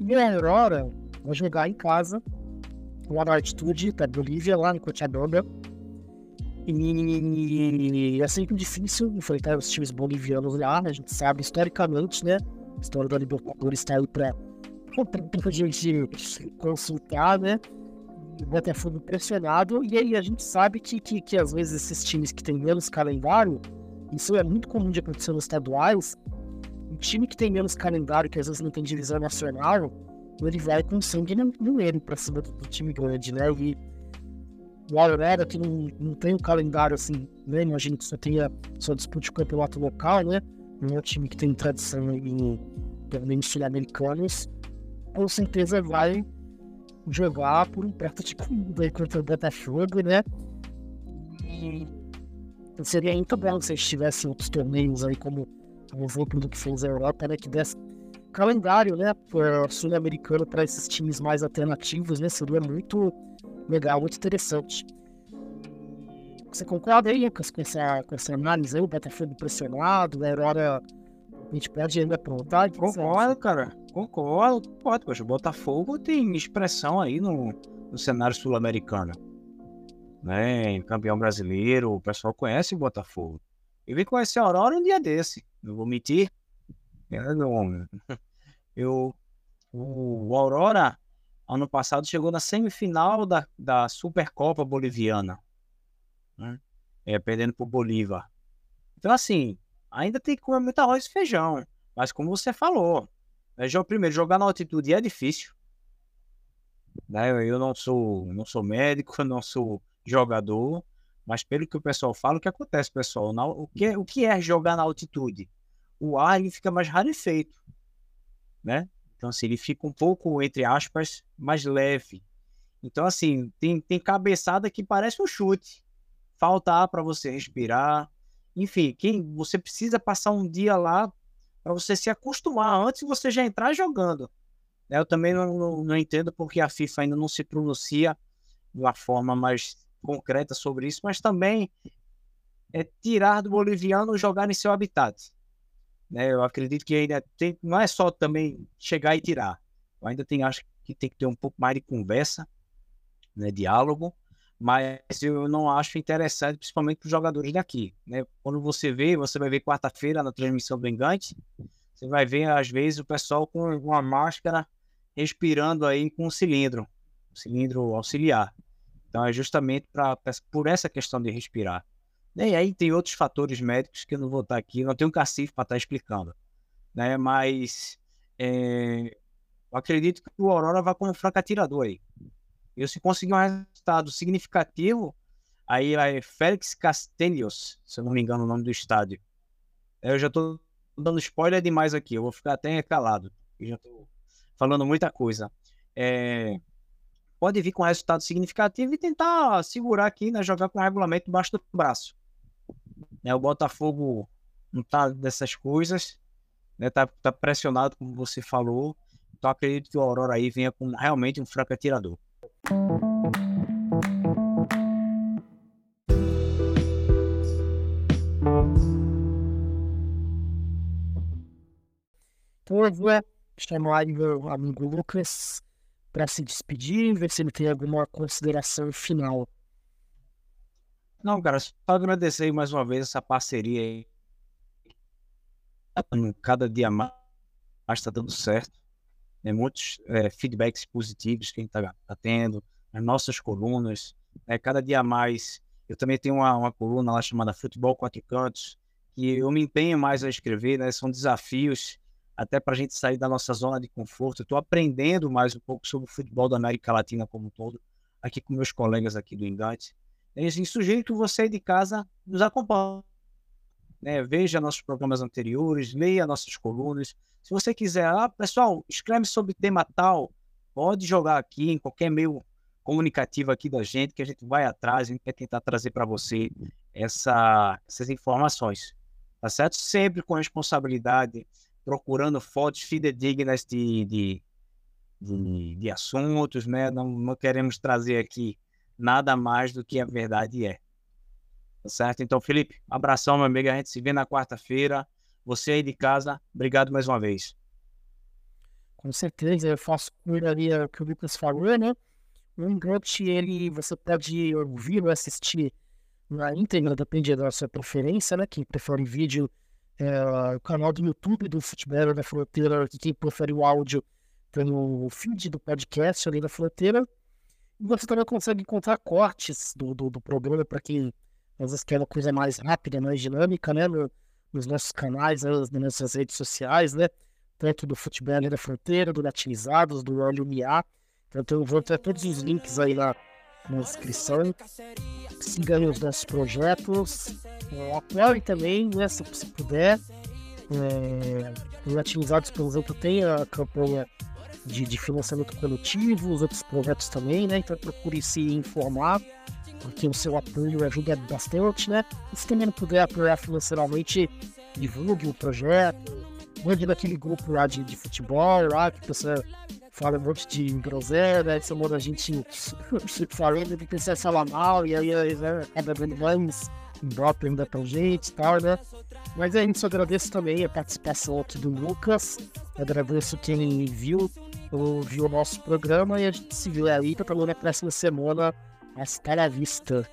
B: E a Aurora vai jogar em casa, lá na altitude da Bolívia, lá no Cochabamba. E é sempre difícil enfrentar os times bolivianos lá, a gente sabe historicamente, né? A história da Libertadores está aí para a gente consultar, né? O Botafogo pressionado, e aí a gente sabe que, que, que às vezes esses times que têm menos calendário isso é muito comum de acontecer nos estaduais. Um time que tem menos calendário, que às vezes não tem divisão nacional, ele vai com sangue erro pra cima do, time grande, né? E o Aurora, que não, não tem um calendário assim, né? Imagino que só tenha, só dispute o campeonato local, né? Não é um time que tem tradição em torneios sul-americanos, com certeza vai jogar por um perto de comida contra o Botafogo, né? E seria muito bom se eles tivessem outros torneios aí, como o exemplo do que fez a Europa, né? Que desse calendário, né? Sul-americano para esses times mais alternativos, né? Seria muito legal, muito interessante. Você concorda aí, Lucas, com essa, com essa análise aí? O Botafogo pressionado, a Aurora. A gente pode ainda perguntar?
C: Concordo, cara. Concordo, concordo. Poxa, o Botafogo tem expressão aí no, no cenário sul-americano né? Campeão brasileiro, o pessoal conhece o Botafogo. Eu vim conhecer a Aurora um dia desse, não vou mentir. Não, eu, o, o Aurora, ano passado, chegou na semifinal da, da Supercopa Boliviana, né? é, perdendo para o Bolívar. Então, assim, ainda tem que comer muito arroz e feijão. Mas, como você falou, é, primeiro, jogar na altitude é difícil. Né? Eu não sou, não sou médico, não sou jogador, mas pelo que o pessoal fala, o que acontece, pessoal? Na, o, que, o que é jogar na altitude? o ar ele fica mais rarefeito, né? Então, assim, ele fica um pouco, entre aspas, mais leve. Então, assim, tem, tem cabeçada que parece um chute. Falta ar para você respirar. Enfim, quem você precisa passar um dia lá para você se acostumar antes de você já entrar jogando. Eu também não, não, não entendo porque a FIFA ainda não se pronuncia de uma forma mais concreta sobre isso, mas também é tirar do boliviano jogar em seu habitat. Né? Eu acredito que ainda tem, não é só também chegar e tirar. Eu ainda tem, acho que tem que ter um pouco mais de conversa, né, diálogo, mas eu não acho interessante, principalmente para os jogadores daqui. Né? Quando você vê, você vai ver quarta-feira na transmissão do Engante, você vai ver às vezes o pessoal com uma máscara respirando aí com um cilindro, um cilindro auxiliar. Então é justamente pra, por essa questão de respirar. E aí tem outros fatores médicos que eu não vou estar aqui, não tenho um cacife para estar explicando. Né? Mas é, eu acredito que o Aurora vai como fraco atirador aí. E se conseguir um resultado significativo, aí é Félix Castellos, se eu não me engano o nome do estádio. Eu já estou dando spoiler demais aqui, eu vou ficar até calado. Eu já estou falando muita coisa. É, pode vir com resultado significativo e tentar segurar aqui, né, jogar com o regulamento debaixo do braço. Né, o Botafogo não tá dessas coisas, né, tá, tá pressionado, como você falou. Então acredito que o Aurora aí venha com realmente um fraco atirador.
B: Eu vou chamar meu amigo Lucas para se despedir, ver se ele tem alguma consideração final.
C: Não, cara, só agradecer mais uma vez essa parceria aí. Cada dia mais está dando certo. Tem muitos é, feedbacks positivos que a gente está tá tendo, as nossas colunas. Né? Cada dia mais. Eu também tenho uma, uma coluna lá chamada Futebol Quatro Cantos, que eu me empenho mais a escrever, né? São desafios até para a gente sair da nossa zona de conforto. Estou aprendendo mais um pouco sobre o futebol da América Latina como um todo, aqui com meus colegas aqui do Engate. E assim, sugiro que você de casa nos acompanhe. Né? Veja nossos programas anteriores, leia nossas colunas. Se você quiser, ah, pessoal, escreve sobre tema tal, pode jogar aqui em qualquer meio comunicativo aqui da gente, que a gente vai atrás, a gente quer tentar trazer para você essa, essas informações. Tá certo? Sempre com responsabilidade, procurando fontes fidedignas de, de, de, de assuntos, né? Não, não, queremos trazer aqui nada mais do que a verdade é. Tá certo? Então, Felipe, abração, meu amigo. A gente se vê na quarta-feira. Você aí de casa, obrigado mais uma vez.
B: Com certeza, eu faço o que o Lucas falou, né? O Engate, ele, você pode ouvir ou assistir na íntegra, depende da sua preferência, né? Quem prefere vídeo, é, o canal do YouTube do Futebol da Fronteira, que quem prefere o áudio tem o feed do podcast ali da Fronteira. E você também consegue encontrar cortes do, do, do programa para quem às vezes quer uma coisa mais rápida, mais dinâmica, né? No, nos nossos canais, nas nossas redes sociais, né? Tanto do Futebol da Fronteira, do Latinizados, do Olho Miá. Então, vou ter todos os links aí na, na descrição. Sigam os nossos projetos. É, apoiem também, né, se, puder. É, o Atilizados, por exemplo, tem a campanha de, de, financiamento coletivo, os outros projetos também, né? Então procure se informar, porque o seu apoio ajuda bastante, né? Se também não puder apoiar financeiramente, divulgue o projeto, mande naquele grupo de, de futebol, lá, que você fala um monte de groselha, né? Chamando a gente falando que precisa falar mal, e aí né, cada vez mais Ibope ainda pra gente e tal, né? Mas gente só agradeço também a participação aqui do Lucas. Agradeço quem viu, ouviu o nosso programa e a gente se vê aí pra na próxima semana. Hasta la vista.